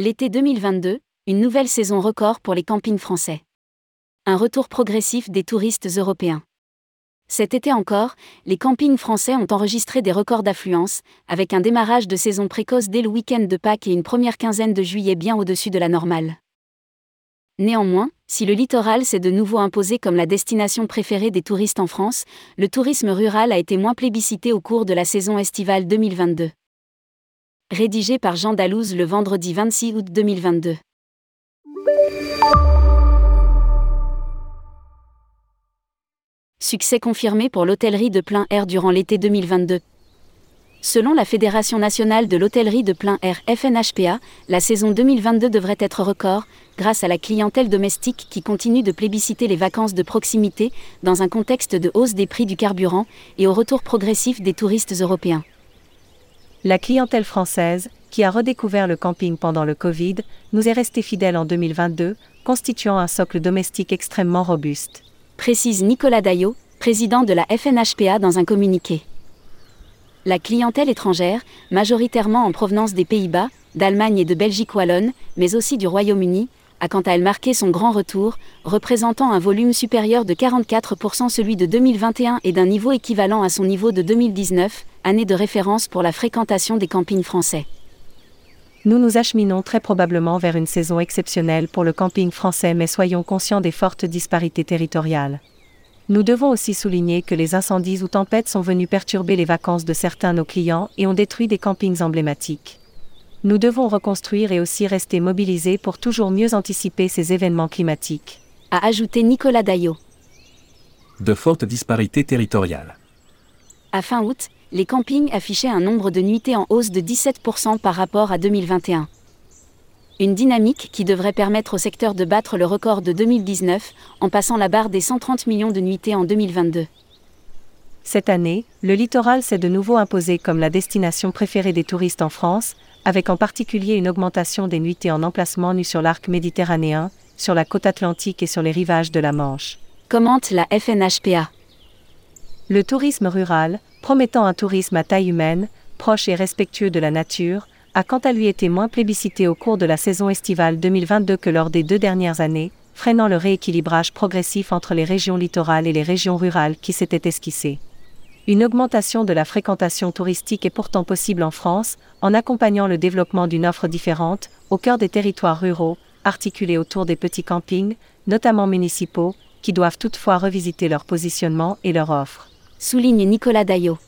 L'été 2022, une nouvelle saison record pour les campings français. Un retour progressif des touristes européens. Cet été encore, les campings français ont enregistré des records d'affluence, avec un démarrage de saison précoce dès le week-end de Pâques et une première quinzaine de juillet bien au-dessus de la normale. Néanmoins, si le littoral s'est de nouveau imposé comme la destination préférée des touristes en France, le tourisme rural a été moins plébiscité au cours de la saison estivale 2022. Rédigé par Jean Dalouse le vendredi 26 août 2022. Succès confirmé pour l'hôtellerie de plein air durant l'été 2022. Selon la Fédération nationale de l'hôtellerie de plein air FNHPA, la saison 2022 devrait être record, grâce à la clientèle domestique qui continue de plébisciter les vacances de proximité, dans un contexte de hausse des prix du carburant et au retour progressif des touristes européens. La clientèle française, qui a redécouvert le camping pendant le Covid, nous est restée fidèle en 2022, constituant un socle domestique extrêmement robuste précise Nicolas Daillot, président de la FNHPA dans un communiqué. La clientèle étrangère, majoritairement en provenance des Pays-Bas, d'Allemagne et de Belgique wallonne, mais aussi du Royaume-Uni, a quant à elle marqué son grand retour, représentant un volume supérieur de 44% celui de 2021 et d'un niveau équivalent à son niveau de 2019, année de référence pour la fréquentation des campings français. Nous nous acheminons très probablement vers une saison exceptionnelle pour le camping français mais soyons conscients des fortes disparités territoriales. Nous devons aussi souligner que les incendies ou tempêtes sont venus perturber les vacances de certains de nos clients et ont détruit des campings emblématiques. Nous devons reconstruire et aussi rester mobilisés pour toujours mieux anticiper ces événements climatiques. A ajouté Nicolas Daillot. De fortes disparités territoriales. À fin août, les campings affichaient un nombre de nuitées en hausse de 17% par rapport à 2021. Une dynamique qui devrait permettre au secteur de battre le record de 2019 en passant la barre des 130 millions de nuitées en 2022. Cette année, le littoral s'est de nouveau imposé comme la destination préférée des touristes en France, avec en particulier une augmentation des nuitées en emplacement nu sur l'arc méditerranéen, sur la côte atlantique et sur les rivages de la Manche. Commente la FNHPA. Le tourisme rural, promettant un tourisme à taille humaine, proche et respectueux de la nature, a quant à lui été moins plébiscité au cours de la saison estivale 2022 que lors des deux dernières années, freinant le rééquilibrage progressif entre les régions littorales et les régions rurales qui s'était esquissé. Une augmentation de la fréquentation touristique est pourtant possible en France, en accompagnant le développement d'une offre différente, au cœur des territoires ruraux, articulés autour des petits campings, notamment municipaux, qui doivent toutefois revisiter leur positionnement et leur offre souligne Nicolas Daillot.